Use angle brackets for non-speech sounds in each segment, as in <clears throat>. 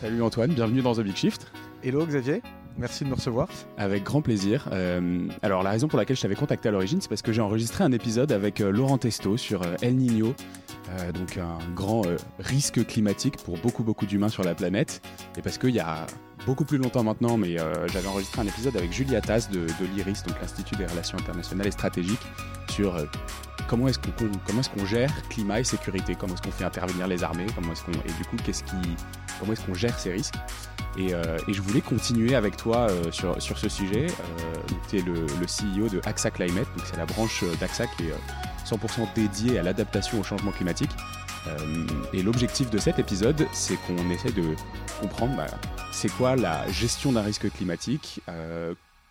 Salut Antoine, bienvenue dans The Big Shift. Hello Xavier, merci de me recevoir. Avec grand plaisir. Euh, alors la raison pour laquelle je t'avais contacté à l'origine, c'est parce que j'ai enregistré un épisode avec euh, Laurent Testo sur euh, El Niño, donc un grand risque climatique pour beaucoup beaucoup d'humains sur la planète, et parce qu'il y a beaucoup plus longtemps maintenant, mais j'avais enregistré un épisode avec Julia Tass de, l'IRIS, donc l'Institut des Relations Internationales et Stratégiques, sur comment est-ce qu'on gère climat et sécurité, comment est-ce qu'on fait intervenir les armées, et du coup qu'est-ce qui comment est-ce qu'on gère ces risques? Et, euh, je voulais continuer avec toi euh, sur, ce sujet. Euh, tu es le, CEO de AXA Climate, donc c'est la branche d'AXA qui est 100% dédiée à l'adaptation au changement climatique. et l'objectif de cet épisode, c'est qu'on essaie de comprendre bah, c'est quoi la gestion d'un risque climatique,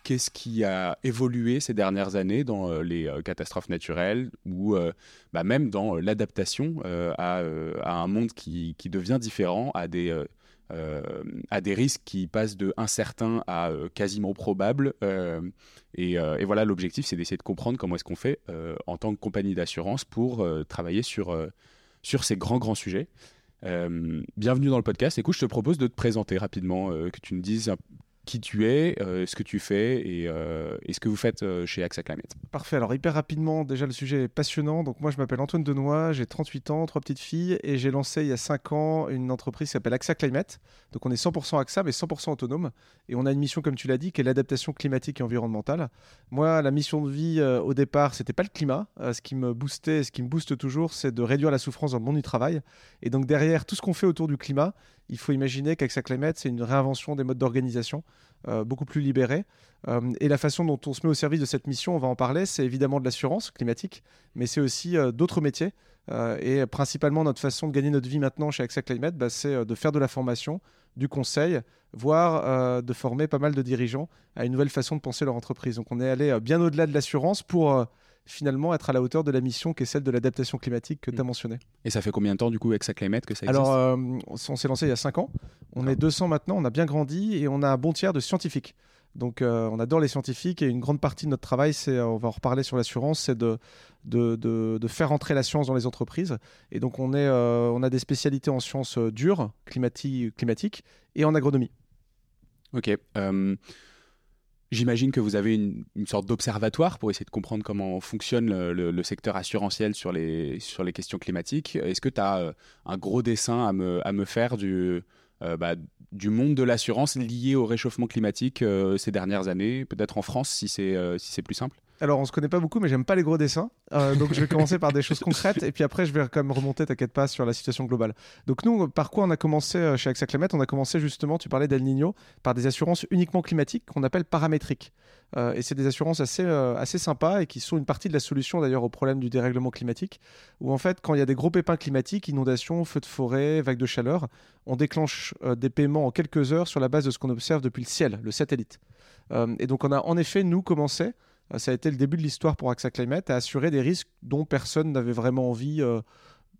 qu'est-ce qui a évolué ces dernières années dans euh, les euh, catastrophes naturelles ou euh, bah, même dans l'adaptation à, un monde qui, devient différent, à des, risques qui passent de incertain à quasiment probable. Et, voilà, l'objectif, c'est d'essayer de comprendre comment est-ce qu'on fait en tant que compagnie d'assurance pour travailler sur, ces grands, grands sujets. bienvenue dans le podcast. Écoute, je te propose de te présenter rapidement, que tu nous dises qui tu es, euh, ce que tu fais et, euh, ce que vous faites euh, chez AXA Climate. Parfait. Alors, hyper rapidement, déjà, le sujet est passionnant. Donc, moi, je m'appelle Antoine Denoy, j'ai 38 ans, trois petites filles et j'ai lancé il y a 5 ans une entreprise qui s'appelle AXA Climate. Donc, on est 100% AXA, mais 100% autonome. Et on a une mission, comme tu l'as dit, qui est l'adaptation climatique et environnementale. Moi, la mission de vie, au départ, c'était pas le climat. ce qui me boostait, ce qui me booste toujours, c'est de réduire la souffrance dans le monde du travail. Et donc, derrière tout ce qu'on fait autour du climat, il faut imaginer qu'AXA Climate, c'est une réinvention des modes d'organisation euh, beaucoup plus libérés. Euh, et la façon dont on se met au service de cette mission, on va en parler, c'est évidemment de l'assurance climatique, mais c'est aussi euh, d'autres métiers. et principalement, notre façon de gagner notre vie maintenant chez AXA Climate, bah, c'est de faire de la formation, du conseil, voire de former pas mal de dirigeants à une nouvelle façon de penser leur entreprise. Donc on est allé bien au-delà de l'assurance pour finalement être à la hauteur de la mission qui est celle de l'adaptation climatique que tu as mm. mentionné. Et ça fait combien de temps du coup avec sa Climate que ça existe Alors, euh, on s'est lancé il y a 5 ans. On est 200 maintenant, on a bien grandi et on a un bon tiers de scientifiques. Donc euh, on adore les scientifiques et une grande partie de notre travail, c'est, euh, on va en reparler sur l'assurance, c'est de, de, de, faire entrer la science dans les entreprises. Et donc on, est, on a des spécialités en sciences dures, climatiques climatique, et en agronomie. Ok. J'imagine que vous avez une, sorte d'observatoire pour essayer de comprendre comment fonctionne le, secteur assurantiel sur les, sur les questions climatiques. Est-ce que tu as euh, un gros dessin à me, à me faire du, euh, bah, du monde de l'assurance lié au réchauffement climatique euh, ces dernières années, peut-être en France si c'est si c'est plus simple alors, on se connaît pas beaucoup, mais j'aime pas les gros dessins. Euh, donc, je vais commencer par des choses concrètes et puis après, je vais quand même remonter, t'inquiète pas, sur la situation globale. Donc, nous, par quoi on a commencé euh, chez AXA Climate On a commencé justement, tu parlais d'El Niño, par des assurances uniquement climatiques qu'on appelle paramétriques. Euh, et c'est des assurances assez, assez sympas et qui sont une partie de la solution d'ailleurs au problème du dérèglement climatique. Où en fait, quand il y a des gros pépins climatiques, inondations, feux de forêt, vagues de chaleur, on déclenche des paiements en quelques heures sur la base de ce qu'on observe depuis le ciel, le satellite. et donc, on a en effet, nous, commencé euh, ça a été le début de l'histoire pour AXA Climate, à assurer des risques dont personne n'avait vraiment envie euh,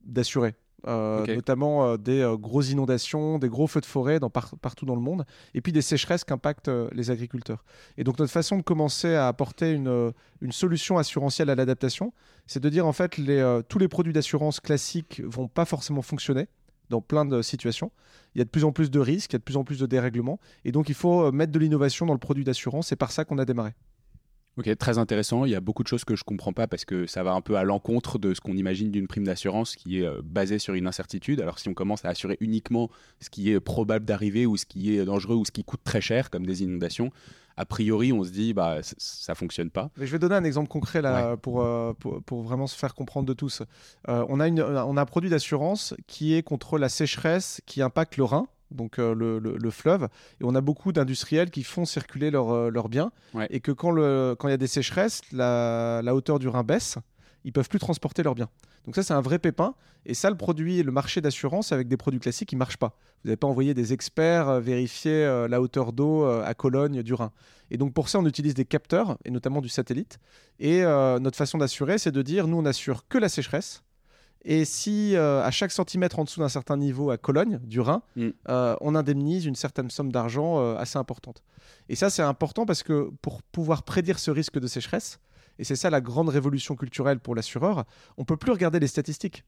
d'assurer. Euh, notamment des grosses inondations, des gros feux de forêt dans partout dans le monde, et puis des sécheresses qui impactent les agriculteurs. Et donc notre façon de commencer à apporter une, une solution assurantielle à l'adaptation, c'est de dire en fait les, tous les produits d'assurance classiques vont pas forcément fonctionner dans plein de situations. Il y a de plus en plus de risques, il y a de plus en plus de dérèglements, et donc il faut mettre de l'innovation dans le produit d'assurance. C'est par ça qu'on a démarré. Ok, très intéressant. Il y a beaucoup de choses que je comprends pas parce que ça va un peu à l'encontre de ce qu'on imagine d'une prime d'assurance qui est euh, basée sur une incertitude. Alors si on commence à assurer uniquement ce qui est probable d'arriver ou ce qui est dangereux ou ce qui coûte très cher, comme des inondations, a priori on se dit bah ça fonctionne pas. Mais je vais donner un exemple concret là pour, euh, pour, pour, vraiment se faire comprendre de tous. Euh, on, a une, on a un produit d'assurance qui est contre la sécheresse qui impacte le rein donc euh, le, fleuve. Et on a beaucoup d'industriels qui font circuler euh, leurs biens. Et que quand il quand y a des sécheresses, la, hauteur du Rhin baisse, ils peuvent plus transporter leurs biens. Donc ça, c'est un vrai pépin. Et ça, le produit, le marché d'assurance avec des produits classiques, il marche pas. Vous n'avez pas envoyé des experts euh, vérifier la hauteur d'eau à Cologne du Rhin. Et donc pour ça, on utilise des capteurs, et notamment du satellite. Et notre façon d'assurer, c'est de dire, nous, on assure que la sécheresse et si euh, à chaque centimètre en dessous d'un certain niveau à Cologne, du Rhin, mm. euh, on indemnise une certaine somme d'argent euh, assez importante. Et ça, c'est important parce que pour pouvoir prédire ce risque de sécheresse, et c'est ça la grande révolution culturelle pour l'assureur, on peut plus regarder les statistiques.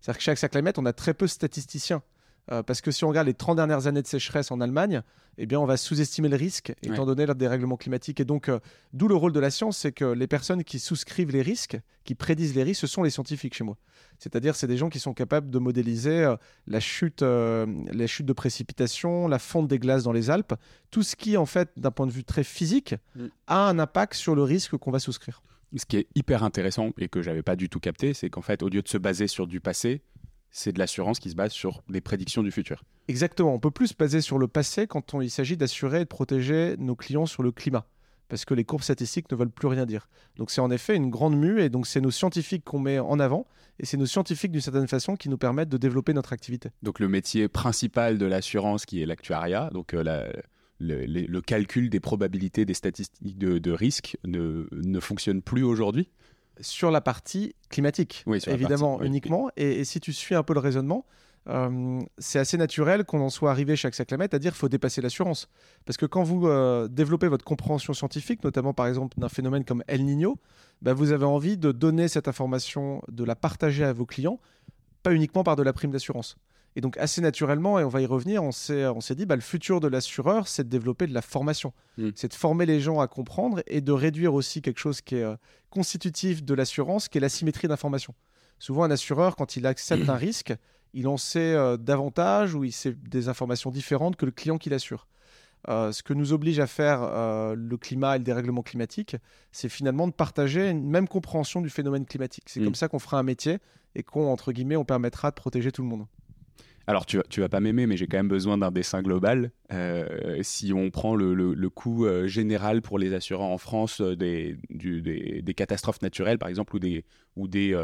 C'est-à-dire que chez AXA Climate, on a très peu de statisticiens. Euh, parce que si on regarde les 30 dernières années de sécheresse en Allemagne, eh bien, on va sous-estimer le risque, étant donné le dérèglement climatique. Et donc, euh, d'où le rôle de la science, c'est que les personnes qui souscrivent les risques, qui prédisent les risques, ce sont les scientifiques chez moi. C'est-à-dire, c'est des gens qui sont capables de modéliser euh, la chute, les chutes de précipitation, la fonte des glaces dans les Alpes, tout ce qui, en fait, d'un point de vue très physique, mm. a un impact sur le risque qu'on va souscrire. Ce qui est hyper intéressant et que j'avais pas du tout capté, c'est qu'en fait, au lieu de se baser sur du passé, c'est de l'assurance qui se base sur des prédictions du futur. Exactement. On peut plus se baser sur le passé quand il s'agit d'assurer et de protéger nos clients sur le climat. Parce que les courbes statistiques ne veulent plus rien dire. Donc c'est en effet une grande mue et donc c'est nos scientifiques qu'on met en avant et c'est nos scientifiques d'une certaine façon qui nous permettent de développer notre activité. Donc le métier principal de l'assurance qui est l'actuariat, donc euh, le, calcul des probabilités des statistiques de, risque ne, ne fonctionne plus aujourd'hui sur la partie climatique, évidemment, uniquement. Et, si tu suis un peu le raisonnement, euh, c'est assez naturel qu'on en soit arrivé chez Axaclamet à dire qu'il faut dépasser l'assurance. Parce que quand vous euh, développez votre compréhension scientifique, notamment par exemple d'un phénomène comme El Niño, bah, vous avez envie de donner cette information, de la partager à vos clients, pas uniquement par de la prime d'assurance. Et donc assez naturellement, et on va y revenir, on s'est, dit, bah, le futur de l'assureur, c'est de développer de la formation. Mm. C'est de former les gens à comprendre et de réduire aussi quelque chose qui est euh, constitutif de l'assurance, qui est la symétrie d'information. Souvent, un assureur, quand il accepte un <clears throat> risque, il en sait euh, davantage ou il sait des informations différentes que le client qui l'assure. Euh, ce que nous oblige à faire le climat et le dérèglement climatique, c'est finalement de partager une même compréhension du phénomène climatique. C'est mm. comme ça qu'on fera un métier et qu'on, entre guillemets, on permettra de protéger tout le monde. Alors, tu, tu vas pas m'aimer, mais j'ai quand même besoin d'un dessin global. Euh, si on prend le, le, coût euh, général pour les assurants en France euh, des, catastrophes naturelles, par exemple, ou des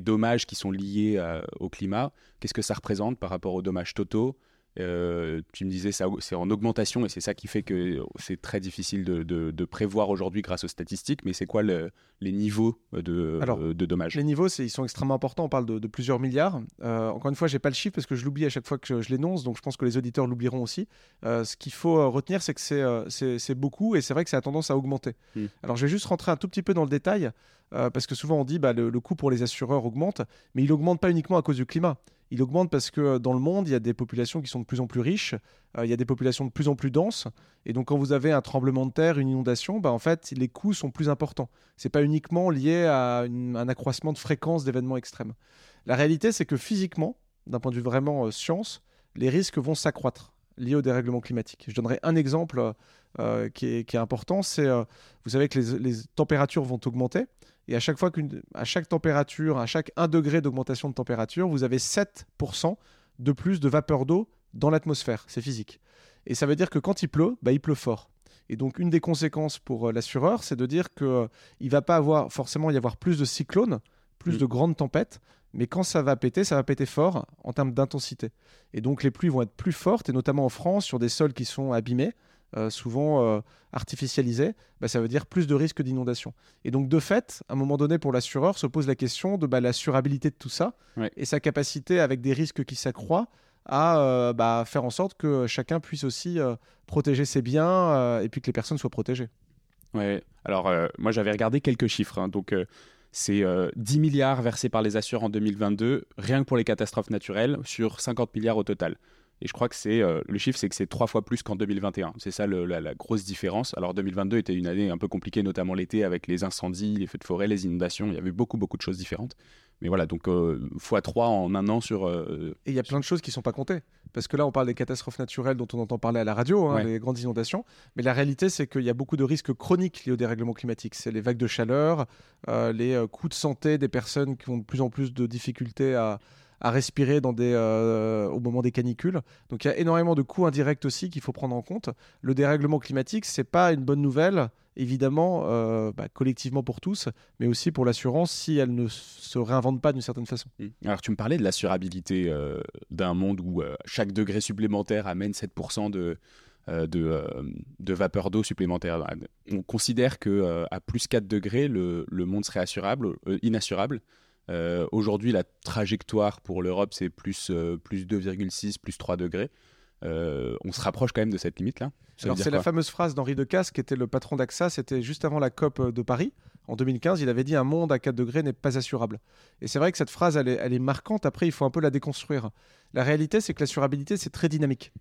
dommages qui sont liés au climat, qu'est-ce que ça représente par rapport aux dommages totaux euh, tu me disais ça c'est en augmentation et c'est ça qui fait que c'est très difficile de, de, prévoir aujourd'hui grâce aux statistiques. Mais c'est quoi les niveaux de, euh, de dommages? Les niveaux, ils sont extrêmement importants. On parle de, plusieurs milliards. Euh, encore une fois, j'ai pas le chiffre parce que je l'oublie à chaque fois que je, l'énonce. Donc je pense que les auditeurs l'oublieront aussi. ce qu'il faut retenir, c'est que c'est beaucoup et c'est vrai que ça a tendance à augmenter. Hmm. Alors je vais juste rentrer un tout petit peu dans le détail. parce que souvent on dit bah, le, le coût pour les assureurs augmente, mais il augmente pas uniquement à cause du climat il augmente parce que euh, dans le monde, il y a des populations qui sont de plus en plus riches, euh, il y a des populations de plus en plus denses, et donc quand vous avez un tremblement de terre, une inondation, bah, en fait, les coûts sont plus importants. Ce n'est pas uniquement lié à un accroissement de fréquence d'événements extrêmes. La réalité, c'est que physiquement, d'un point de vue vraiment euh, science, les risques vont s'accroître liés au dérèglement climatique. Je donnerai un exemple qui, est, important, c'est, vous savez que les températures vont augmenter, et à chaque fois qu'une, à chaque température, à chaque 1 degré d'augmentation de température, vous avez 7% de plus de vapeur d'eau dans l'atmosphère. C'est physique. Et ça veut dire que quand il pleut, bah, il pleut fort. Et donc une des conséquences pour euh, l'assureur, c'est de dire qu'il euh, ne va pas avoir forcément y avoir plus de cyclones, plus mm. de grandes tempêtes, mais quand ça va péter, ça va péter fort en termes d'intensité. Et donc les pluies vont être plus fortes, et notamment en France, sur des sols qui sont abîmés. Euh, souvent euh, bah, ça veut dire plus de risques d'inondation. Et donc, de fait, à un moment donné, pour l'assureur, se pose la question de bah, l'assurabilité de tout ça et sa capacité, avec des risques qui s'accroissent, à euh, bah, faire en sorte que chacun puisse aussi protéger ses biens et puis que les personnes soient protégées. Ouais. Alors, moi, j'avais regardé quelques chiffres. Hein. donc, c'est 10 milliards versés par les assureurs en 2022, rien que pour les catastrophes naturelles, sur 50 milliards au total. Et je crois que c'est euh, le chiffre, c'est que c'est trois fois plus qu'en 2021. C'est ça la, grosse différence. Alors 2022 était une année un peu compliquée, notamment l'été avec les incendies, les feux de forêt, les inondations. Il y avait beaucoup beaucoup de choses différentes. Mais voilà, donc euh, x3 en un an sur. Euh, Et il y a plein de choses qui ne sont pas comptées. Parce que là, on parle des catastrophes naturelles dont on entend parler à la radio, hein, les grandes inondations. Mais la réalité, c'est qu'il y a beaucoup de risques chroniques liés au dérèglement climatique. C'est les vagues de chaleur, les coûts de santé des personnes qui ont de plus en plus de difficultés à, à respirer euh, au moment des canicules. Donc il y a énormément de coûts indirects aussi qu'il faut prendre en compte. Le dérèglement climatique, c'est pas une bonne nouvelle, évidemment, euh, bah, collectivement pour tous, mais aussi pour l'assurance si elle ne se réinvente pas d'une certaine façon. Mmh. Alors tu me parlais de l'assurabilité euh, d'un monde où chaque degré supplémentaire amène 7% de... De, de, vapeur d'eau supplémentaire. On considère que à plus 4 degrés, le, le monde serait assurable, inassurable. Euh, aujourd'hui, la trajectoire pour l'Europe, c'est plus, euh, plus 2,6, plus 3 degrés. Euh, on se rapproche quand même de cette limite-là. c'est la fameuse phrase d'Henri Decasse, qui était le patron d'AXA, c'était juste avant la COP de Paris, En 2015, il avait dit un monde à 4 degrés n'est pas assurable. Et c'est vrai que cette phrase, elle est, elle est, marquante. Après, il faut un peu la déconstruire. La réalité, c'est que l'assurabilité, c'est très dynamique.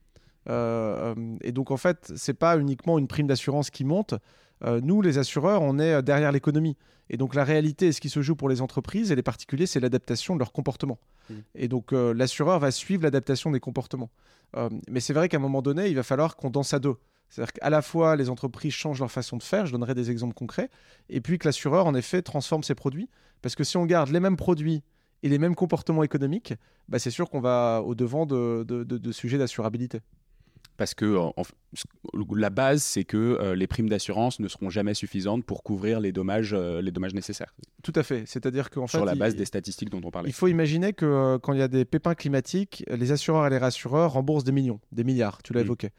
Euh, et donc, en fait, c'est pas uniquement une prime d'assurance qui monte. Euh, nous, les assureurs, on est derrière l'économie. Et donc, la réalité, ce qui se joue pour les entreprises et les particuliers, c'est l'adaptation de leur comportement. Mmh. Et donc, l'assureur va suivre l'adaptation des comportements. mais c'est vrai qu'à un moment donné, il va falloir qu'on danse à deux. C'est-à-dire qu'à la fois, les entreprises changent leur façon de faire, je donnerai des exemples concrets, et puis que l'assureur, en effet, transforme ses produits. Parce que si on garde les mêmes produits et les mêmes comportements économiques, bah, c'est sûr qu'on va au-devant de, de sujets d'assurabilité parce que la base, c'est que euh, les primes d'assurance ne seront jamais suffisantes pour couvrir les dommages, euh, les dommages nécessaires. Tout à fait. C'est-à-dire qu'en fait, sur la base des statistiques dont on parlait. Il faut imaginer que euh, quand il y a des pépins climatiques, les assureurs et les rassureurs remboursent des millions, des milliards. Tu l'as mm. évoqué.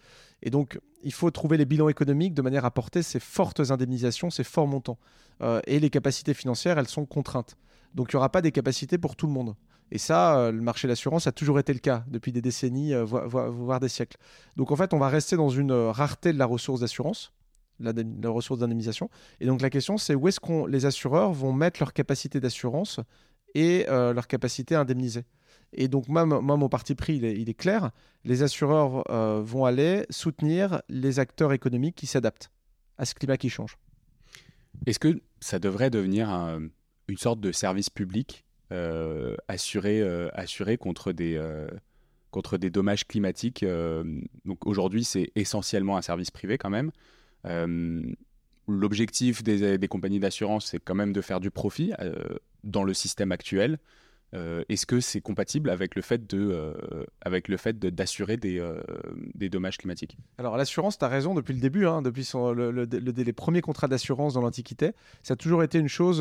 Et donc, il faut trouver les bilans économiques de manière à porter ces fortes indemnisations, ces forts montants. et les capacités financières, elles sont contraintes. Donc, il n'y aura pas des capacités pour tout le monde. Et ça, euh, le marché de l'assurance a toujours été le cas depuis des décennies, euh, voire, des siècles. Donc en fait, on va rester dans une euh, rareté de la ressource d'assurance, la, ressource d'indemnisation. Et donc la question, c'est où est-ce que les assureurs vont mettre leur capacité d'assurance et leur capacité à indemniser? Et donc moi, mon parti pris, il est, clair. Les assureurs vont aller soutenir les acteurs économiques qui s'adaptent à ce climat qui change. Est-ce que ça devrait devenir une sorte de service public assuré, euh, assuré contre des euh, contre des dommages climatiques. donc aujourd'hui, c'est essentiellement un service privé quand même. L'objectif des, des, compagnies d'assurance, c'est quand même de faire du profit dans le système actuel. Est-ce que c'est compatible avec le fait le d'assurer des, des, dommages climatiques? Alors l'assurance, tu as raison depuis le début, hein, depuis son, le, les premiers contrats d'assurance dans l'Antiquité, ça a toujours été une chose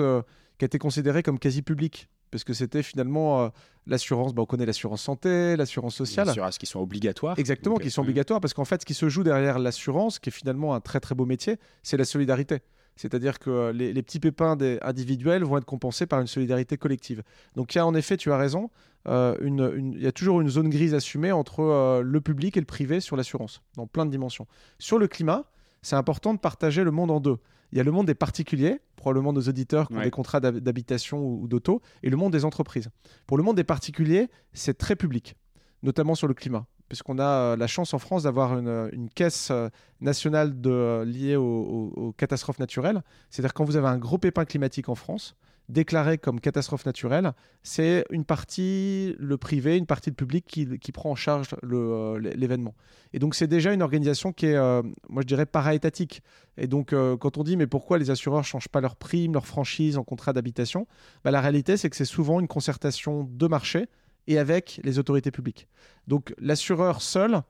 qui a été considérée comme quasi publique parce que c'était finalement euh, l'assurance, bah, on connaît l'assurance santé, l'assurance sociale. Les assurances qui sont obligatoires. Exactement, qui sont euh, obligatoires, parce qu'en fait, ce qui se joue derrière l'assurance, qui est finalement un très très beau métier, c'est la solidarité. C'est-à-dire que euh, les, petits pépins des individuels vont être compensés par une solidarité collective. Donc il y a en effet, tu as raison, il y a toujours une zone grise assumée entre le public et le privé sur l'assurance, dans plein de dimensions. Sur le climat, c'est important de partager le monde en deux. Il y a le monde des particuliers, probablement nos auditeurs qui ont des contrats d'habitation ou, d'auto, et le monde des entreprises. Pour le monde des particuliers, c'est très public, notamment sur le climat, puisqu'on a euh, la chance en France d'avoir une, caisse euh, nationale de, liée aux catastrophes naturelles. C'est-à-dire quand vous avez un gros pépin climatique en France, déclaré comme catastrophe naturelle, c'est une partie le privé, une partie le public qui, prend en charge euh, l'événement. Et donc c'est déjà une organisation qui est, euh, moi je dirais, para-étatique. Et donc euh, quand on dit mais pourquoi les assureurs ne changent pas leurs primes, leurs franchises en contrat d'habitation, bah, la réalité c'est que c'est souvent une concertation de marché et avec les autorités publiques. Donc l'assureur seul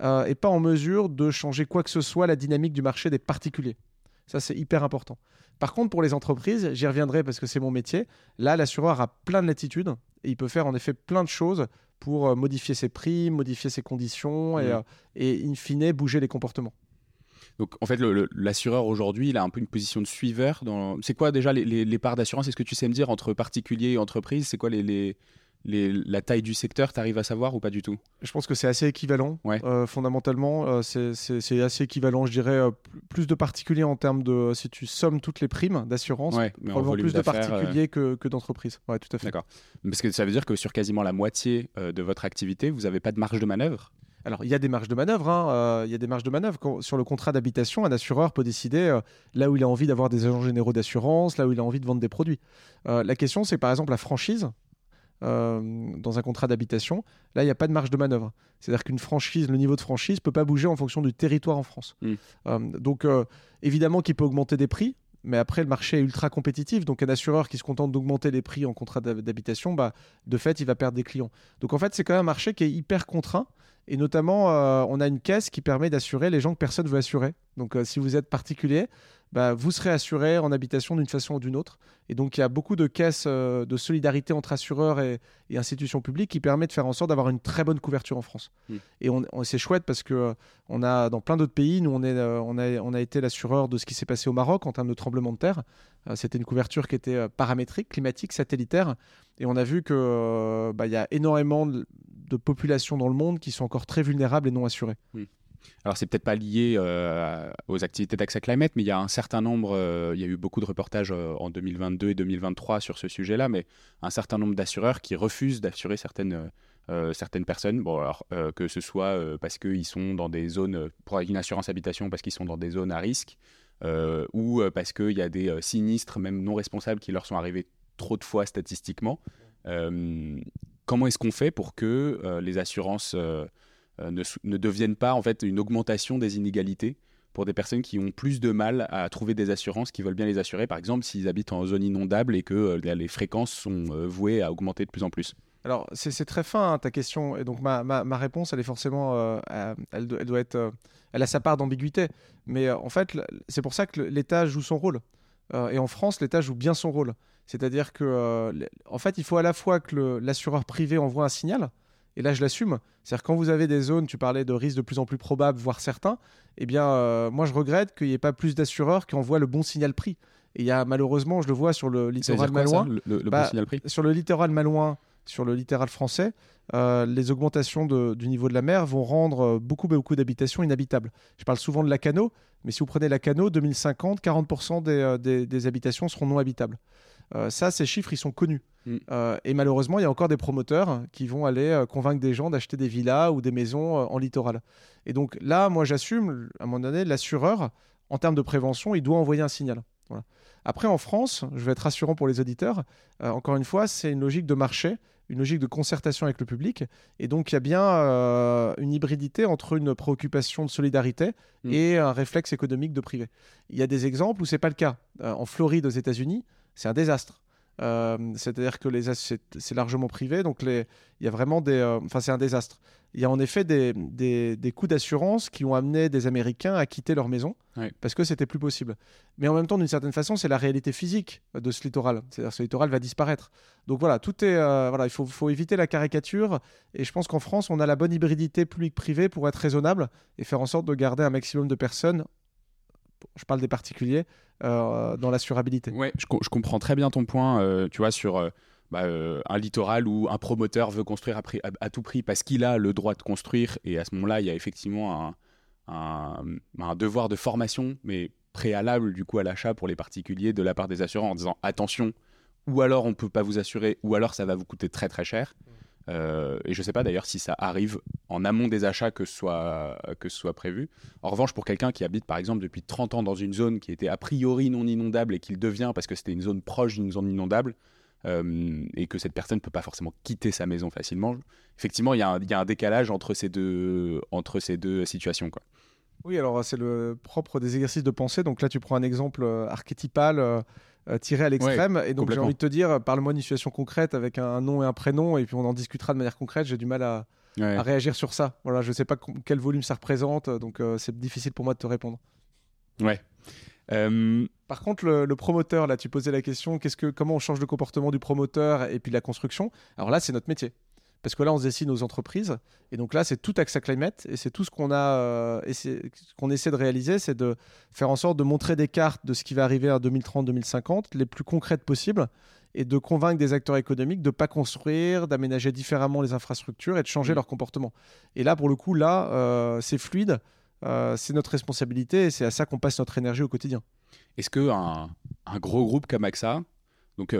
n'est pas en mesure de changer quoi que ce soit la dynamique du marché des particuliers. Ça, c'est hyper important. Par contre, pour les entreprises, j'y reviendrai parce que c'est mon métier. Là, l'assureur a plein de latitudes et il peut faire en effet plein de choses pour euh, modifier ses prix, modifier ses conditions et, mmh. euh, et, in fine, bouger les comportements. Donc, en fait, l'assureur aujourd'hui, il a un peu une position de suiveur. Dans... C'est quoi déjà les, les parts d'assurance? Est-ce que tu sais me dire entre particuliers et entreprises C'est quoi les, les, la taille du secteur, tu arrives à savoir ou pas du tout? Je pense que c'est assez équivalent. Euh, fondamentalement, euh, c'est assez équivalent, je dirais, euh, plus de particuliers en termes de. Si tu sommes toutes les primes d'assurance, probablement plus de particuliers que, que d'entreprises. Ouais, tout à fait. D'accord. Parce que ça veut dire que sur quasiment la moitié de votre activité, vous n'avez pas de marge de manœuvre? Alors, il y a des marges de manœuvre. Hein, il y a des marges de manœuvre. sur le contrat d'habitation, un assureur peut décider là où il a envie d'avoir des agents généraux d'assurance, là où il a envie de vendre des produits. la question, c'est par exemple la franchise. Euh, dans un contrat d'habitation, là, il n'y a pas de marge de manœuvre. C'est-à-dire qu'une franchise, le niveau de franchise ne peut pas bouger en fonction du territoire en France. Hmm. Euh, donc, euh, évidemment qu'il peut augmenter des prix, mais après, le marché est ultra compétitif. Donc, un assureur qui se contente d'augmenter les prix en contrat d'habitation, bah, de fait, il va perdre des clients. Donc, en fait, c'est quand même un marché qui est hyper contraint. Et notamment, on a une caisse qui permet d'assurer les gens que personne ne veut assurer. Donc, si vous êtes particulier, bah, vous serez assuré en habitation d'une façon ou d'une autre. Et donc, il y a beaucoup de caisses euh, de solidarité entre assureurs et, institutions publiques qui permettent de faire en sorte d'avoir une très bonne couverture en France. Hmm. Et on, c'est chouette parce que euh, on a, dans plein d'autres pays, nous, on, est, euh, on, a, on a été l'assureur de ce qui s'est passé au Maroc en termes de tremblement de terre. C'était une couverture qui était paramétrique, climatique, satellitaire. Et on a vu qu'il bah, y a énormément de, populations dans le monde qui sont encore très vulnérables et non assurées. Hmm. Alors c'est peut-être pas lié aux activités d'Axa Climate, mais il y a un certain nombre, il y a eu beaucoup de reportages en 2022 et 2023 sur ce sujet-là, mais un certain nombre d'assureurs qui refusent d'assurer certaines certaines personnes, bon, alors, que ce soit parce qu'ils sont dans des zones, pour une assurance habitation, parce qu'ils sont dans des zones à risque, ou parce qu'il y a des sinistres, même non responsables, qui leur sont arrivés trop de fois statistiquement. comment est-ce qu'on fait pour que les assurances ne, ne, deviennent pas en fait une augmentation des inégalités pour des personnes qui ont plus de mal à trouver des assurances qui veulent bien les assurer, par exemple s'ils habitent en zone inondable et que les fréquences sont vouées à augmenter de plus en plus alors, c'est très fin hein, ta question, et donc ma, ma, réponse, elle est forcément, euh, elle, doit, être, euh, elle a sa part d'ambiguïté, mais euh, en fait, c'est pour ça que l'État joue son rôle. et en France, l'État joue bien son rôle. C'est-à-dire que, en fait, il faut à la fois que l'assureur privé envoie un signal, et là je l'assume, c'est-à-dire quand vous avez des zones, tu parlais de risques de plus en plus probables, voire certains, eh bien, moi je regrette qu'il n'y ait pas plus d'assureurs qui envoient le bon signal prix. Et il y a malheureusement, je le vois sur le littoral malouin, le, bah, signal prix sur le littoral malouin sur le littoral français, euh, les augmentations du niveau de la mer vont rendre euh, beaucoup, beaucoup d'habitations inhabitables. Je parle souvent de la Cano, mais si vous prenez la Cano, 2050, 40% euh, des, habitations seront non habitables. ça, ces chiffres, ils sont connus. Mm. et malheureusement, il y a encore des promoteurs qui vont aller convaincre des gens d'acheter des villas ou des maisons en littoral. Et donc là, moi, j'assume, à un moment donné, l'assureur, en termes de prévention, il doit envoyer un signal. Après, en France, je vais être rassurant pour les auditeurs, encore une fois, c'est une logique de marché une logique de concertation avec le public. Et donc, il y a bien euh, une hybridité entre une préoccupation de solidarité mm. et un réflexe économique de privé. Il y a des exemples où c'est pas le cas. Euh, en Floride, aux États-Unis, c'est un désastre. Euh, c'est-à-dire que les c'est largement privé, donc les, il y a vraiment des, euh, enfin c'est un désastre. Il y a en effet des, des, des coûts d'assurance qui ont amené des Américains à quitter leur maison parce que c'était plus possible. Mais en même temps, d'une certaine façon, c'est la réalité physique de ce littoral. C'est-à-dire ce littoral va disparaître. Donc voilà, tout est, euh, voilà, il faut, faut, éviter la caricature. Et je pense qu'en France, on a la bonne hybridité public-privé pour être raisonnable et faire en sorte de garder un maximum de personnes je parle des particuliers, euh, dans l'assurabilité. Ouais, je, je, comprends très bien ton point, euh, tu vois, sur euh, bah, un littoral où un promoteur veut construire à, tout prix parce qu'il a le droit de construire, et à ce moment-là, il y a effectivement un, un, devoir de formation, mais préalable du coup à l'achat pour les particuliers de la part des assureurs en disant attention, ou alors on ne peut pas vous assurer, ou alors ça va vous coûter très très cher. Euh, et je ne sais pas d'ailleurs si ça arrive en amont des achats que ce, soit, que soit prévu. En revanche, pour quelqu'un qui habite par exemple depuis 30 ans dans une zone qui était a priori non inondable et qu'il devient parce que c'était une zone proche d'une zone inondable, euh, et que cette personne ne peut pas forcément quitter sa maison facilement, effectivement, il y, a un décalage entre ces deux, entre ces deux situations. Oui, alors c'est le propre des exercices de pensée. Donc là, tu prends un exemple euh, archétypal. Euh, tiré à l'extrême. et donc j'ai envie de te dire, parle-moi d'une situation concrète avec un, nom et un prénom, et puis on en discutera de manière concrète. J'ai du mal à, réagir sur ça. Voilà, je sais pas quel volume ça représente, donc euh, c'est difficile pour moi de te répondre. Ouais. Euh, Par contre, le, promoteur, là, tu posais la question, qu'est-ce que, comment on change le comportement du promoteur et puis la construction? Alors là, c'est notre métier parce que là, on se dessine aux entreprises. Et donc là, c'est tout AXA Climate. Et c'est tout ce qu'on a, euh, qu'on essaie de réaliser, c'est de faire en sorte de montrer des cartes de ce qui va arriver en 2030-2050, les plus concrètes possibles, et de convaincre des acteurs économiques de ne pas construire, d'aménager différemment les infrastructures et de changer mmh. leur comportement. Et là, pour le coup, là, euh, c'est fluide. Euh, c'est notre responsabilité et c'est à ça qu'on passe notre énergie au quotidien. Est-ce qu'un un gros groupe comme AXA, donc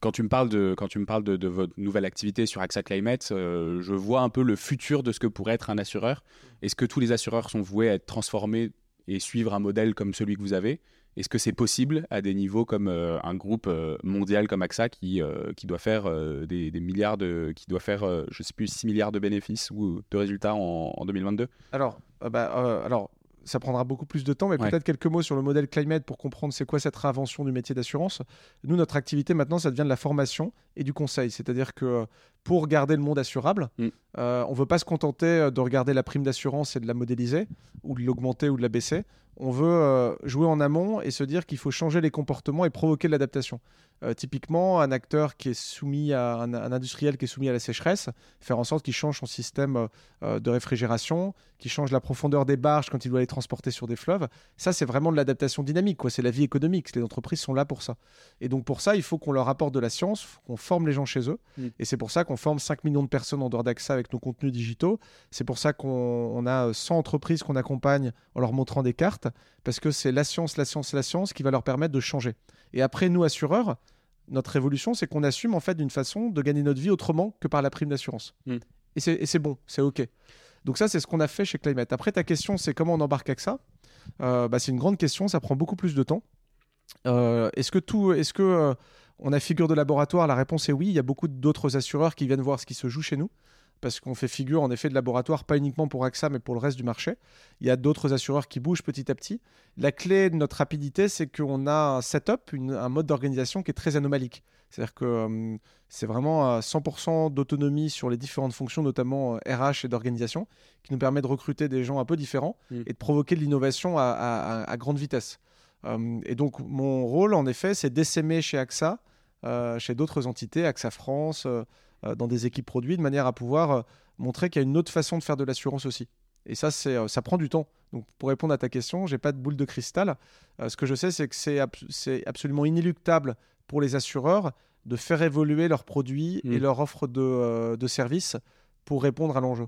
quand tu me parles de, quand tu me parles de, votre nouvelle activité sur AXA Climate, euh, je vois un peu le futur de ce que pourrait être un assureur. Est-ce que tous les assureurs sont voués à être transformés et suivre un modèle comme celui que vous avez? Est-ce que c'est possible à des niveaux comme euh, un groupe euh, mondial comme AXA qui, qui doit faire des, milliards de, qui doit faire, je sais plus, 6 milliards de bénéfices ou de résultats en, en 2022 Alors, bah, alors ça prendra beaucoup plus de temps, mais peut-être quelques mots sur le modèle Climate pour comprendre c'est quoi cette réinvention du métier d'assurance. Nous, notre activité maintenant, ça devient de la formation et du conseil. C'est-à-dire que pour garder le monde assurable, mm. euh, on ne veut pas se contenter euh, de regarder la prime d'assurance et de la modéliser, ou de l'augmenter ou de la baisser. On veut euh, jouer en amont et se dire qu'il faut changer les comportements et provoquer l'adaptation. Euh, typiquement, un acteur qui est soumis à un, industriel qui est soumis à la sécheresse, faire en sorte qu'il change son système euh, euh, de réfrigération, qu'il change la profondeur des barges quand il doit les transporter sur des fleuves. Ça, c'est vraiment de l'adaptation dynamique. C'est la vie économique. Les entreprises sont là pour ça. Et donc, pour ça, il faut qu'on leur apporte de la science, qu'on forme les gens chez eux. Mm. Et c'est pour ça qu'on forme 5 millions de personnes en dehors d'AXA avec nos contenus digitaux. C'est pour ça qu'on a 100 entreprises qu'on accompagne en leur montrant des cartes, parce que c'est la science, la science, la science qui va leur permettre de changer. Et après, nous, assureurs, notre révolution, c'est qu'on assume en fait d'une façon de gagner notre vie autrement que par la prime d'assurance. Hmm. Et c'est bon, c'est OK. Donc ça, c'est ce qu'on a fait chez Climate. Après, ta question, c'est comment on embarque avec ça? Euh, bah, C'est une grande question, ça prend beaucoup plus de temps. Euh, est-ce que tout, est-ce que euh, on a figure de laboratoire? La réponse est oui. Il y a beaucoup d'autres assureurs qui viennent voir ce qui se joue chez nous parce qu'on fait figure en effet de laboratoire, pas uniquement pour AXA, mais pour le reste du marché. Il y a d'autres assureurs qui bougent petit à petit. La clé de notre rapidité, c'est qu'on a un setup, un mode d'organisation qui est très anomalique. C'est-à-dire que euh, c'est vraiment 100% d'autonomie sur les différentes fonctions, notamment RH euh, et d'organisation, qui nous permet de recruter des gens un peu différents mm. et de provoquer de l'innovation à, grande vitesse. Euh, et donc mon rôle, en effet, c'est d'essaimer chez AXA, chez d'autres entités, AXA France, euh, dans des équipes produits de manière à pouvoir euh, montrer qu'il y a une autre façon de faire de l'assurance aussi. Et ça, c'est, euh, ça prend du temps. Donc, pour répondre à ta question, j'ai pas de boule de cristal. ce que je sais, c'est que c'est, c'est absolument inéluctable pour les assureurs de faire évoluer leurs produits et mmh. leur offre de, de services pour répondre à l'enjeu.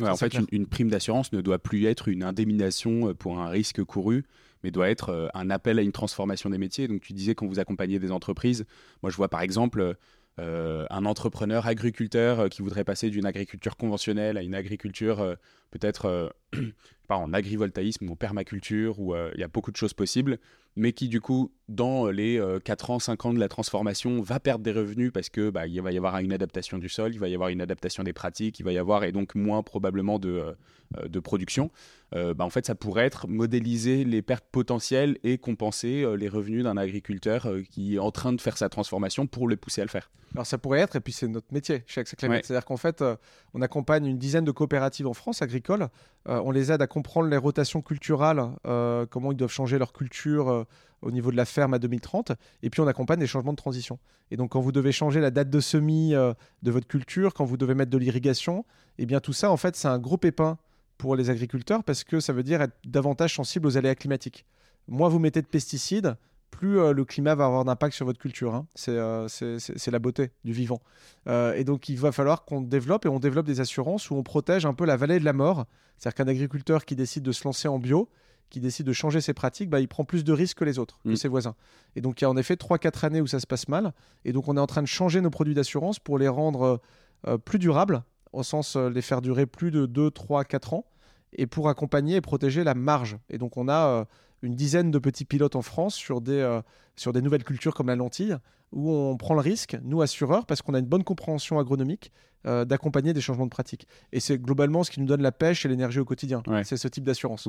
en fait, une, prime d'assurance ne doit plus être une indemnisation pour un risque couru, mais doit être un appel à une transformation des métiers. Donc, tu disais quand vous accompagnez des entreprises, moi je vois par exemple euh, un entrepreneur agriculteur euh, qui voudrait passer d'une agriculture conventionnelle à une agriculture euh, peut-être <clears throat> pas en agrivoltaïsme ou en permaculture, où il y a beaucoup de choses possibles, mais qui du coup, dans les 4 ans, 5 ans de la transformation, va perdre des revenus parce que bah, il va y avoir une adaptation du sol, il va y avoir une adaptation des pratiques, il va y avoir et donc moins probablement de, de production. Euh, bah, en fait, ça pourrait être modéliser les pertes potentielles et compenser euh, les revenus d'un agriculteur euh, qui est en train de faire sa transformation pour le pousser à le faire. Alors ça pourrait être, et puis c'est notre métier chez Access C'est-à-dire qu'en fait, on accompagne une dizaine de coopératives en France agricoles. On les aide à comprendre les rotations culturales, comment ils doivent changer leur culture au niveau de la ferme à 2030. Et puis on accompagne les changements de transition. Et donc quand vous devez changer la date de semis de votre culture, quand vous devez mettre de l'irrigation, eh bien tout ça, en fait, c'est un gros pépin pour les agriculteurs parce que ça veut dire être davantage sensible aux aléas climatiques. Moins vous mettez de pesticides, plus euh, le climat va avoir d'impact sur votre culture. Hein. Euh, c'est la beauté du vivant. Euh, et donc il va falloir qu'on développe et on développe des assurances où on protège un peu la vallée de la mort. C'est-à-dire qu'un agriculteur qui décide de se lancer en bio, qui décide de changer ses pratiques, bah, il prend plus de risques que les autres, que mm. ses voisins. Et donc il y a en effet 3-4 années où ça se passe mal. Et donc on est en train de changer nos produits d'assurance pour les rendre plus durables au sens euh, les faire durer plus de 2, 3, 4 ans, et pour accompagner et protéger la marge. Et donc on a euh, une dizaine de petits pilotes en France sur des, euh, sur des nouvelles cultures comme la lentille, où on prend le risque, nous assureurs, parce qu'on a une bonne compréhension agronomique, d'accompagner des changements de pratiques. Et c'est globalement ce qui nous donne la pêche et l'énergie au quotidien. C'est ce type d'assurance.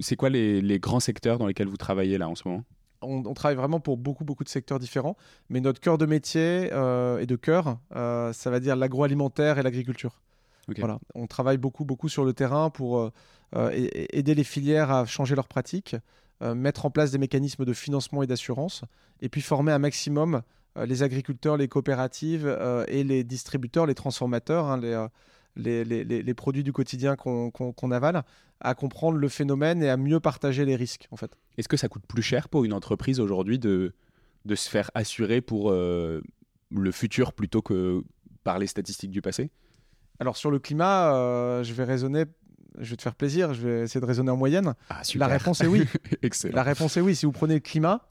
C'est quoi les, les, grands secteurs dans lesquels vous travaillez là en ce moment? On, travaille vraiment pour beaucoup, beaucoup de secteurs différents, mais notre cœur de métier euh, et de cœur, euh, ça va dire l'agroalimentaire et l'agriculture. Voilà. On travaille beaucoup, beaucoup sur le terrain pour euh, aider les filières à changer leurs pratiques, mettre en place des mécanismes de financement et d'assurance, et puis former un maximum les agriculteurs, les coopératives et les distributeurs, les transformateurs, hein, les, les, produits du quotidien qu'on avale, à comprendre le phénomène et à mieux partager les risques en fait. Est-ce que ça coûte plus cher pour une entreprise aujourd'hui de, de se faire assurer pour euh, le futur plutôt que par les statistiques du passé? Alors sur le climat, euh, je vais raisonner, je vais te faire plaisir, je vais essayer de raisonner en moyenne. Ah, la réponse est oui. <laughs> La réponse est oui. Si vous prenez le climat,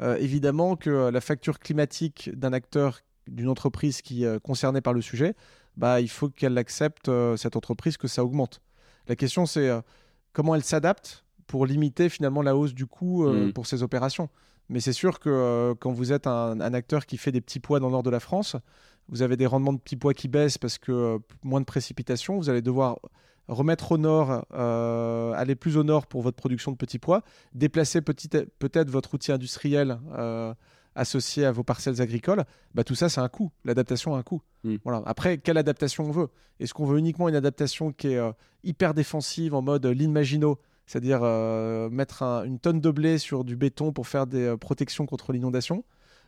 euh, évidemment que la facture climatique d'un acteur, d'une entreprise qui est concernée par le sujet, bah, il faut qu'elle accepte, cette entreprise, que ça augmente. La question, c'est euh, comment elle s'adapte pour limiter finalement la hausse du coût euh, mm. pour ces opérations. Mais c'est sûr que euh, quand vous êtes un, acteur qui fait des petits pois dans le nord de la France, vous avez des rendements de petits pois qui baissent parce que moins de précipitations, vous allez devoir remettre au nord, aller plus au nord pour votre production de petits pois, déplacer peut-être votre outil industriel associé à vos parcelles agricoles, bah, tout ça, c'est un coût. L'adaptation a un coût. Hmm. Voilà. Après, quelle adaptation on veut? Est-ce qu'on veut uniquement une adaptation qui est euh, hyper défensive en mode lean Maginot c'est-à-dire euh, mettre une tonne de blé sur du béton pour faire des euh, protections contre l'inondation?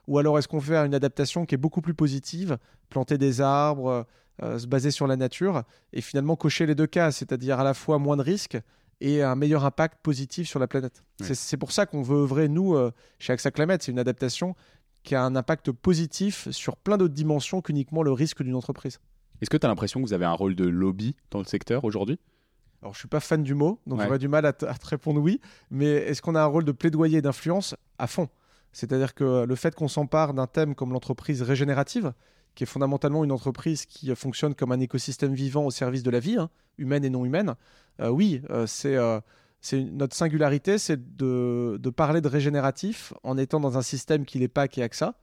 Ou alors est-ce qu'on fait une adaptation qui est beaucoup plus positive, planter des arbres, euh, se baser sur la nature et finalement cocher les deux cas, c'est-à-dire à la fois moins de risques et un meilleur impact positif sur la planète? C'est pour ça qu'on veut œuvrer, nous, euh, chez AXA Climate, c'est une adaptation qui a un impact positif sur plein d'autres dimensions qu'uniquement le risque d'une entreprise. Est-ce que tu as l'impression que vous avez un rôle de lobby dans le secteur aujourd'hui? Alors, je suis pas fan du mot, donc j'aurais du mal à, te répondre oui. Mais est-ce qu'on a un rôle de plaidoyer et d'influence À fond? C'est-à-dire que le fait qu'on s'empare d'un thème comme l'entreprise régénérative, qui est fondamentalement une entreprise qui fonctionne comme un écosystème vivant au service de la vie, hein, humaine et non humaine, euh, oui, euh, c'est euh, notre singularité, c'est de, de, parler de régénératif en étant dans un système qui n'est pas, qui est AXA,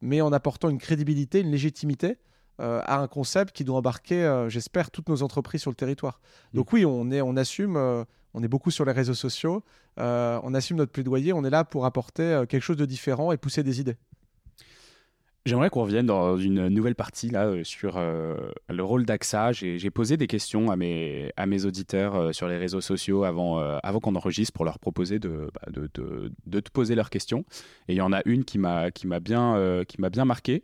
mais en apportant une crédibilité, une légitimité à un concept qui doit embarquer, j'espère, toutes nos entreprises sur le territoire. Mmh. Donc oui, on, est, on assume, on est beaucoup sur les réseaux sociaux, on assume notre plaidoyer, on est là pour apporter quelque chose de différent et pousser des idées. J'aimerais qu'on revienne dans une nouvelle partie là euh, sur euh, le rôle d'AXA. J'ai posé des questions à mes, à mes auditeurs euh, sur les réseaux sociaux avant, avant qu'on enregistre pour leur proposer de, bah, de, de, de, te poser leurs questions. Et il y en a une qui m'a bien, qui m'a bien marqué,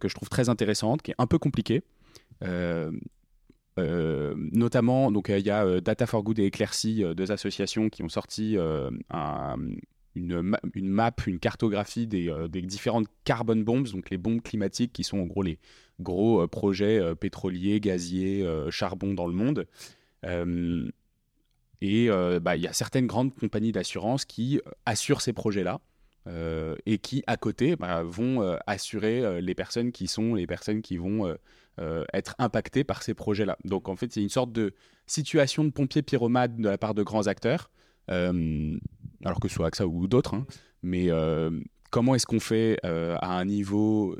que je trouve très intéressante, qui est un peu compliquée. notamment, donc il y a Data for Good et Eclaircy, deux associations qui ont sorti un, une, map, une cartographie des, euh, différentes carbon bombs, donc les bombes climatiques qui sont en gros les gros euh, projets euh, pétroliers, gaziers, charbon dans le monde. et bah, il y a certaines grandes compagnies d'assurance qui assurent ces projets-là. Et qui à côté bah, vont assurer les personnes qui sont les personnes qui vont être impactées par ces projets-là. Donc en fait, c'est une sorte de situation de pompier pyromade de la part de grands acteurs alors que ce soit AXA ou d'autres, hein. mais euh, comment est-ce qu'on fait euh, à un niveau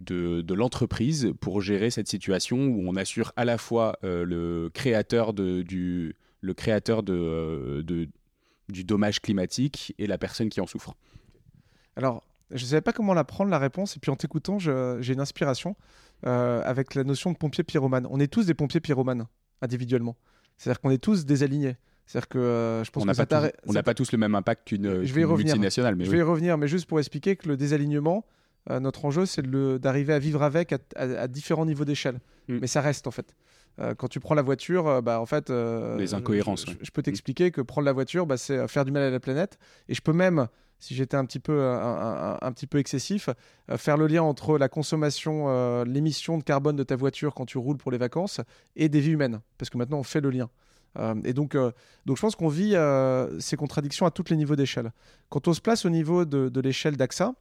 de, l'entreprise pour gérer cette situation où on assure à la fois euh, le créateur, de, du, le créateur de, du dommage climatique et la personne qui en souffre? Alors, je ne savais pas comment la prendre, la réponse, et puis en t'écoutant, j'ai une inspiration avec la notion de pompier pyromane. On est tous des pompiers pyromanes, individuellement. C'est-à-dire qu'on est tous désalignés. C'est-à-dire que euh, je pense on n'a pas, pas, tous le même impact qu'une multinationale. Mais je vais y revenir, mais juste pour expliquer que le désalignement, euh, notre enjeu, c'est d'arriver à vivre avec à, différents niveaux d'échelle. Mm. Mais ça reste en fait. Euh, quand tu prends la voiture, bah, en fait, les incohérences. Je, peux t'expliquer que prendre la voiture, bah, c'est faire du mal à la planète. Et je peux même, si j'étais un petit peu un, un, petit peu excessif, faire le lien entre la consommation, l'émission de carbone de ta voiture quand tu roules pour les vacances et des vies humaines, parce que maintenant on fait le lien. Euh, et donc, euh, donc, je pense qu'on vit euh, ces contradictions à tous les niveaux d'échelle. Quand on se place au niveau de, l'échelle d'AXA,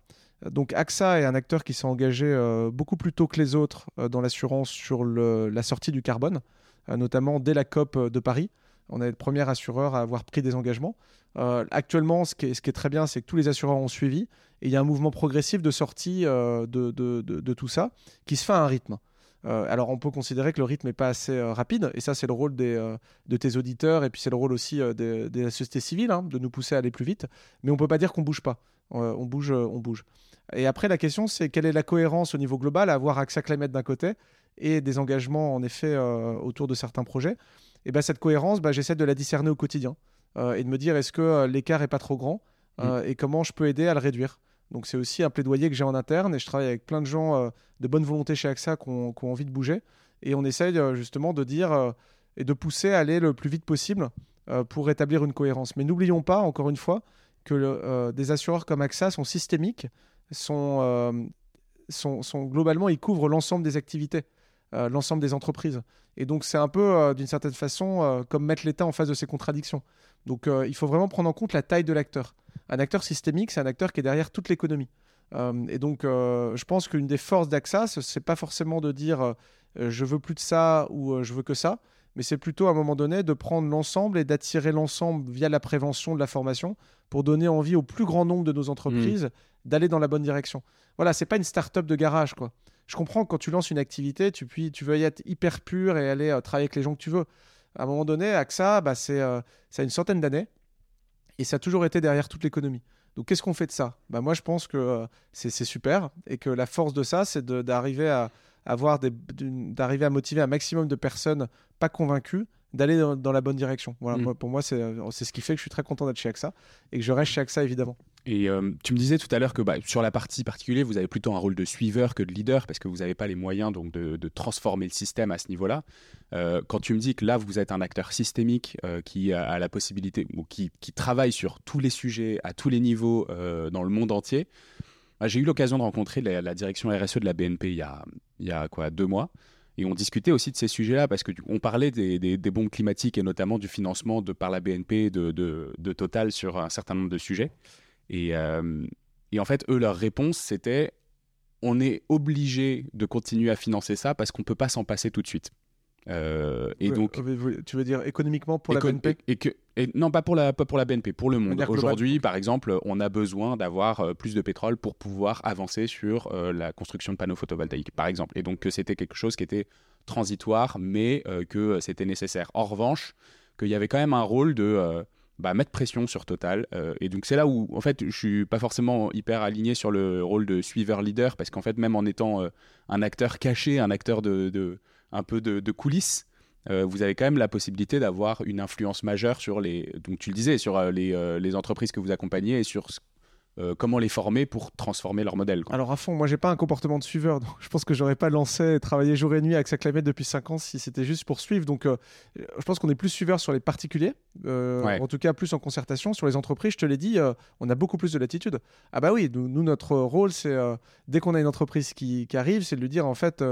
donc AXA est un acteur qui s'est engagé beaucoup plus tôt que les autres dans l'assurance sur la sortie du carbone, notamment dès la COP de Paris. On est le premier assureur à avoir pris des engagements. actuellement, ce qui, est, très bien, c'est que tous les assureurs ont suivi et il y a un mouvement progressif de sortie de, tout ça qui se fait à un rythme. Euh, alors on peut considérer que le rythme n'est pas assez euh, rapide, et ça c'est le rôle euh, de tes auditeurs, et puis c'est le rôle aussi des, des, sociétés civiles, hein, de nous pousser à aller plus vite, mais on peut pas dire qu'on bouge pas, on bouge, on bouge. Et après la question c'est quelle est la cohérence au niveau global à avoir à Climate d'un côté, et des engagements en effet autour de certains projets. Et ben cette cohérence, bah, j'essaie de la discerner au quotidien, et de me dire est-ce que l'écart est pas trop grand, mmh. et comment je peux aider à le réduire. Donc c'est aussi un plaidoyer que j'ai en interne et je travaille avec plein de gens euh, de bonne volonté chez AXA qui ont, envie de bouger. Et on essaye euh, justement de dire euh, et de pousser à aller le plus vite possible pour rétablir une cohérence. Mais n'oublions pas, encore une fois, que des assureurs comme AXA sont systémiques, sont, sont, sont globalement, ils couvrent l'ensemble des activités. l'ensemble des entreprises. Et donc c'est un peu, d'une certaine façon, comme mettre l'État en face de ses contradictions. Donc il faut vraiment prendre en compte la taille de l'acteur un acteur systémique, c'est un acteur qui est derrière toute l'économie. Euh, et donc, euh, je pense qu'une des forces d'AXA, ce n'est pas forcément de dire euh, je veux plus de ça ou je veux que ça, mais c'est plutôt à un moment donné de prendre l'ensemble et d'attirer l'ensemble via la prévention de la formation pour donner envie au plus grand nombre de nos entreprises mmh. d'aller dans la bonne direction. Voilà, c'est pas une start-up de garage, quoi. Je comprends que quand tu lances une activité, tu, puis, tu veux y être hyper pur et aller travailler avec les gens que tu veux. À un moment donné, AXA, bah, c'est ça a une centaine d'années et ça a toujours été derrière toute l'économie. Donc qu'est-ce qu'on fait de ça? Bah, Moi je pense que euh, c'est super et que la force de ça c'est d'arriver à avoir d'arriver à motiver un maximum de personnes pas convaincues d'aller dans, la bonne direction. Voilà, Mm. pour moi, c'est c'est ce qui fait que je suis très content d'être chez AXA et que je reste chez AXA évidemment. Et euh, tu me disais tout à l'heure que bah, sur la partie particulière, vous avez plutôt un rôle de suiveur que de leader parce que vous n'avez pas les moyens donc, de, de transformer le système à ce niveau-là. Euh, quand tu me dis que là, vous êtes un acteur systémique euh, qui a, a la possibilité ou qui, qui travaille sur tous les sujets, à tous les niveaux euh, dans le monde entier, bah, j'ai eu l'occasion de rencontrer la, direction RSE de la BNP il y a, il quoi, deux mois. Et on discutait aussi de ces sujets-là parce qu'on parlait des, bombes climatiques et notamment du financement par la BNP de, Total sur un certain nombre de sujets. Et, euh, en fait, leur réponse, c'était on est obligé de continuer à financer ça parce qu'on ne peut pas s'en passer tout de suite. Euh, et Ouais, donc, tu veux dire économiquement pour la BNP et, que, et non, pas pour, la, pas pour la BNP, pour le monde. Aujourd'hui, par exemple, on a besoin d'avoir euh, plus de pétrole pour pouvoir avancer sur euh, la construction de panneaux photovoltaïques, par exemple. Et donc, que c'était quelque chose qui était transitoire, mais que c'était nécessaire. En revanche, qu'il y avait quand même un rôle de bah, mettre pression sur Total. euh, et donc, c'est là où, en fait, je suis pas forcément hyper aligné sur le rôle de suiveur-leader, parce qu'en fait, même en étant euh, un acteur caché, un acteur de, de- un peu de, coulisses, euh, vous avez quand même la possibilité d'avoir une influence majeure sur les, donc tu le disais, sur euh, les, euh, les entreprises que vous accompagnez et sur ce- euh, comment les former pour transformer leur modèle. quoi. Alors à fond, moi j'ai pas un comportement de suiveur, donc je pense que j'aurais pas lancé et travaillé jour et nuit avec sa depuis 5 ans si c'était juste pour suivre. Donc euh, je pense qu'on est plus suiveur sur les particuliers, euh, Ouais. en tout cas plus en concertation. Sur les entreprises, je te l'ai dit, on a beaucoup plus de latitude. Ah bah oui, nous, nous, notre rôle c'est dès qu'on a une entreprise qui, qui arrive, c'est de lui dire en fait,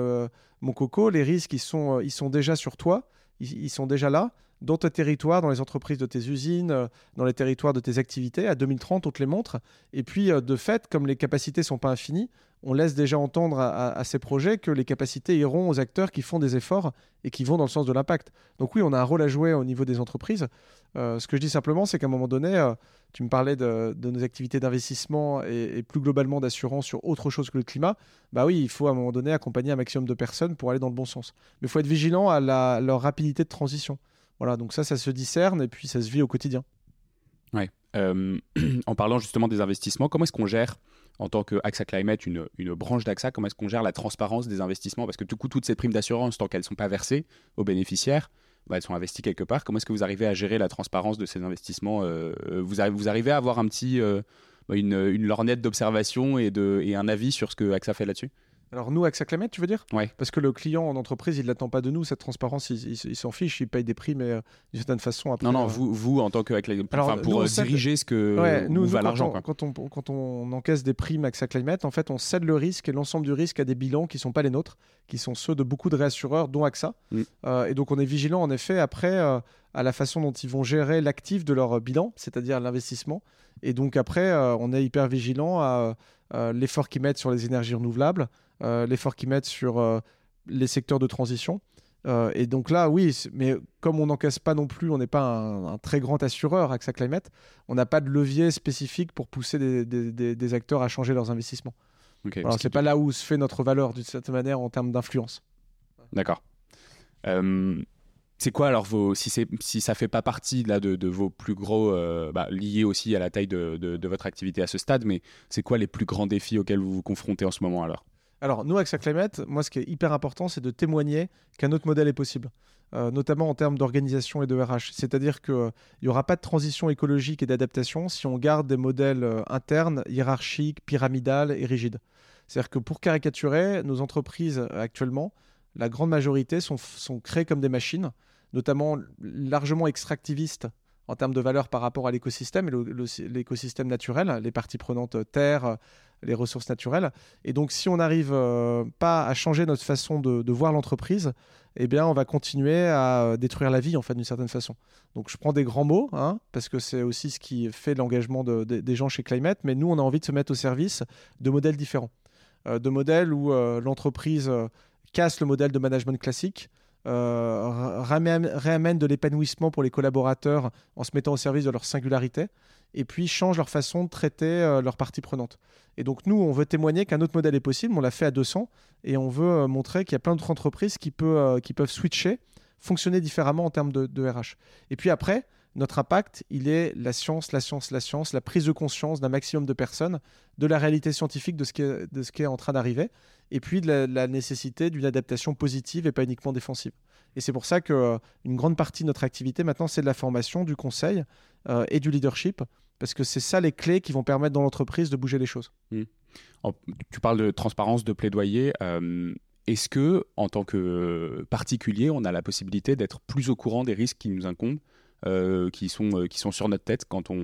mon coco, les risques ils sont, ils sont déjà sur toi, ils, ils sont déjà là. Dans tes territoires, dans les entreprises de tes usines, euh, dans les territoires de tes activités, à 2030, on te les montre. Et puis, euh, de fait, comme les capacités sont pas infinies, on laisse déjà entendre à, ces projets que les capacités iront aux acteurs qui font des efforts et qui vont dans le sens de l'impact. Donc oui, on a un rôle à jouer au niveau des entreprises. Euh, ce que je dis simplement, c'est qu'à un moment donné, tu me parlais de, nos activités d'investissement et, plus globalement d'assurance sur autre chose que le climat. Bah oui, il faut à un moment donné accompagner un maximum de personnes pour aller dans le bon sens. Mais il faut être vigilant à leur rapidité de transition. Voilà, donc ça, ça se discerne et puis ça se vit au quotidien. Euh, <clears throat> en parlant justement des investissements, comment est-ce qu'on gère en tant que AXA Climate, une, une branche d'AXA, comment est-ce qu'on gère la transparence des investissements? Parce que du coup, toutes ces primes d'assurance, tant qu'elles ne sont pas versées aux bénéficiaires, bah, elles sont investies quelque part. Comment est-ce que vous arrivez à gérer la transparence de ces investissements euh, euh, vous, arri- vous arrivez à avoir un petit, bah, une, une lorgnette d'observation et, et un avis sur ce que AXA fait là-dessus? Alors nous, AXA Climate, tu veux dire? Ouais. Parce que le client en entreprise, il l'attend pas de nous, cette transparence, il, il- il s'en fiche, il paye des prix, mais euh, d'une certaine façon, après... Non, non, euh, vous, vous en tant que Alors, enfin, pour euh, diriger ce que Ouais, nous, nous, va l'argent. quand, on, quand on encaisse des primes AXA Climate, en fait, on cède le risque et l'ensemble du risque à des bilans qui ne sont pas les nôtres, qui sont ceux de beaucoup de réassureurs, dont AXA. Mm. Euh, et donc, on est vigilant, en effet, après, à la façon dont ils vont gérer l'actif de leur bilan, c'est-à-dire l'investissement. Et donc, après, on est hyper vigilant à l'effort qu'ils mettent sur les énergies renouvelables, euh, l'effort qu'ils mettent sur euh, les secteurs de transition. Euh, et donc là, oui, mais comme on n'encaisse pas non plus, on n'est pas un, un très grand assureur AXA Climate, on n'a pas de levier spécifique pour pousser des, des- des- des acteurs à changer leurs investissements. Ok, Alors, c'est pas là où se fait notre valeur d'une certaine manière en termes d'influence. D'accord. Euh, c'est quoi alors vos si si ça fait pas partie là de, vos plus gros euh, bah, liés aussi à la taille de, de- votre activité à ce stade, mais c'est quoi les plus grands défis auxquels vous vous confrontez en ce moment alors? Alors, nous, AXA Climate, moi, ce qui est hyper important, c'est de témoigner qu'un autre modèle est possible, euh, notamment en termes d'organisation et de RH. C'est-à-dire qu'il n'y aura pas de transition écologique et d'adaptation si on garde des modèles euh, internes, hiérarchiques, pyramidales et rigides. C'est-à-dire que pour caricaturer, nos entreprises euh, actuellement, la grande majorité sont, sont créées comme des machines, notamment largement extractivistes en termes de valeur par rapport à l'écosystème et l'écosystème naturel, les parties prenantes euh, terre, euh, les ressources naturelles. Et donc, si on n'arrive euh, pas à changer notre façon de, voir l'entreprise, eh bien, on va continuer à détruire la vie, en fait, d'une certaine façon. Donc, je prends des grands mots, hein, parce que c'est aussi ce qui fait l'engagement de- de- des gens chez Climate, mais nous, on a envie de se mettre au service de modèles différents. De modèles où l'entreprise casse le modèle de management classique, euh, ra- ramène, réamène de l'épanouissement pour les collaborateurs en se mettant au service de leur singularité, et puis change leur façon de traiter euh, leurs parties prenantes. Et donc nous, on veut témoigner qu'un autre modèle est possible, on l'a fait à 200, et on veut euh, montrer qu'il y a plein d'autres entreprises qui, peut, qui peuvent switcher, fonctionner différemment en termes de RH. Et puis après, Notre impact, il est la science, la science, la science, la prise de conscience d'un maximum de personnes de la réalité scientifique de ce qui est, en train d'arriver, et puis de la, nécessité d'une adaptation positive et pas uniquement défensive. Et c'est pour ça qu'une euh, grande partie de notre activité maintenant, c'est de la formation, du conseil euh, et du leadership, parce que c'est ça les clés qui vont permettre dans l'entreprise de bouger les choses. Mmh. Tu parles de transparence, de plaidoyer. Euh, est-ce que, en tant que particulier, on a la possibilité d'être plus au courant des risques qui nous incombent euh, qui, sont, euh, qui sont sur notre tête quand on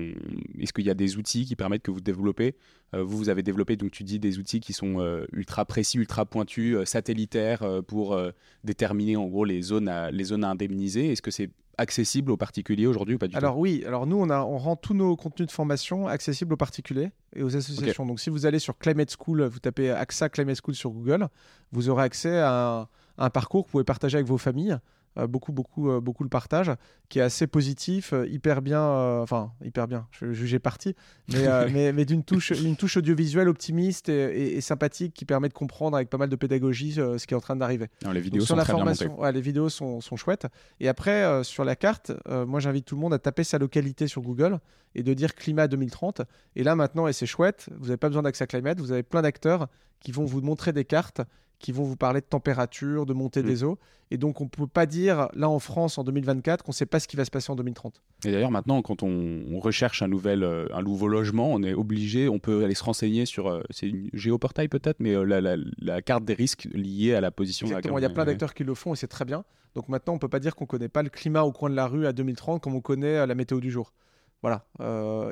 est-ce qu'il y a des outils qui permettent que vous développez? Euh, vous vous avez développé donc tu dis des outils qui sont ultra précis ultra pointus satellitaires pour déterminer en gros les zones à, les zones à indemniser. Est-ce que c'est accessible aux particuliers aujourd'hui ou pas du alors oui alors nous on, a, on rend tous nos contenus de formation accessibles aux particuliers et aux associations. Donc si vous allez sur Climate School vous tapez AXA Climate School sur Google vous aurez accès à un parcours que vous pouvez partager avec vos familles beaucoup, beaucoup, euh, beaucoup le partage, qui est assez positif, euh, hyper bien, enfin, hyper bien, je jugeais parti, mais, <laughs> mais, mais d'une touche, une touche audiovisuelle optimiste et, sympathique qui permet de comprendre avec pas mal de pédagogie ce qui est en train d'arriver. Les vidéos sont la très formation, bien les vidéos sont, sont, chouettes. Et après, sur la carte, moi j'invite tout le monde à taper sa localité sur Google et de dire climat 2030. Et là maintenant, et c'est chouette, vous n'avez pas besoin à Climate, vous avez plein d'acteurs qui vont vous montrer des cartes qui vont vous parler de température, de montée mm. des eaux. Et donc, on ne peut pas dire, là en France, en 2024, qu'on ne sait pas ce qui va se passer en 2030. Et d'ailleurs, maintenant, quand on, recherche un, nouvel, euh, un nouveau logement, on est obligé, on peut aller se renseigner sur, euh, c'est une géoportail peut-être, mais euh, la, carte des risques liée à la position Exactement, il y a plein d'acteurs qui le font et c'est très bien. Donc maintenant, on ne peut pas dire qu'on ne connaît pas le climat au coin de la rue à 2030 comme on connaît la météo du jour. Voilà,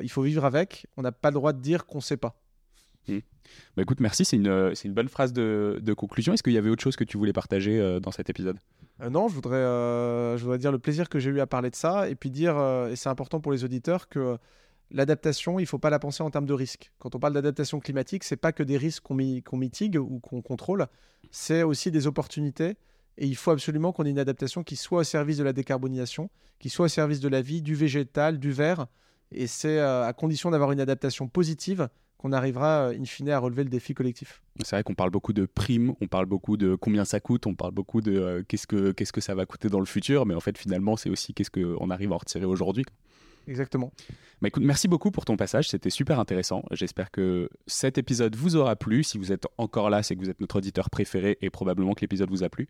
il faut vivre avec, on n'a pas le droit de dire qu'on ne sait pas. Hmm. Bah écoute, merci, c'est une, euh, une, bonne phrase de, conclusion. Est-ce qu'il y avait autre chose que tu voulais partager euh, dans cet épisode? Euh, Non, je voudrais, je voudrais dire le plaisir que j'ai eu à parler de ça et puis dire, et c'est important pour les auditeurs, que l'adaptation, il ne faut pas la penser en termes de risques. Quand on parle d'adaptation climatique, c'est pas que des risques qu'on mitigue ou qu'on contrôle, c'est aussi des opportunités. Et il faut absolument qu'on ait une adaptation qui soit au service de la décarbonisation, qui soit au service de la vie, du végétal, du vert. Et c'est à condition d'avoir une adaptation positive qu'on arrivera euh, in fine à relever le défi collectif. C'est vrai qu'on parle beaucoup de primes, on parle beaucoup de combien ça coûte, on parle beaucoup de euh, qu'est-ce, que, qu'est-ce que ça va coûter dans le futur, mais en fait finalement c'est aussi qu'est-ce qu'on arrive à en retirer aujourd'hui. Exactement. Bah écoute, merci beaucoup pour ton passage, c'était super intéressant. J'espère que cet épisode vous aura plu. Si vous êtes encore là, c'est que vous êtes notre auditeur préféré et probablement que l'épisode vous a plu.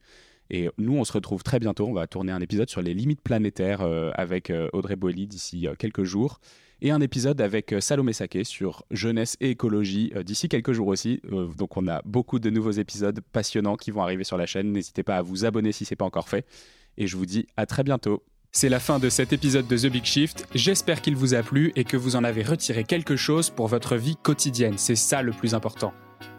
Et nous, on se retrouve très bientôt. On va tourner un épisode sur les limites planétaires euh, avec Audrey Boily d'ici quelques jours et un épisode avec euh, Salomé Saké sur jeunesse et écologie euh, d'ici quelques jours aussi. Euh, donc on a beaucoup de nouveaux épisodes passionnants qui vont arriver sur la chaîne. N'hésitez pas à vous abonner si ce n'est pas encore fait. Et je vous dis à très bientôt. C'est la fin de cet épisode de The Big Shift. J'espère qu'il vous a plu et que vous en avez retiré quelque chose pour votre vie quotidienne. C'est ça le plus important.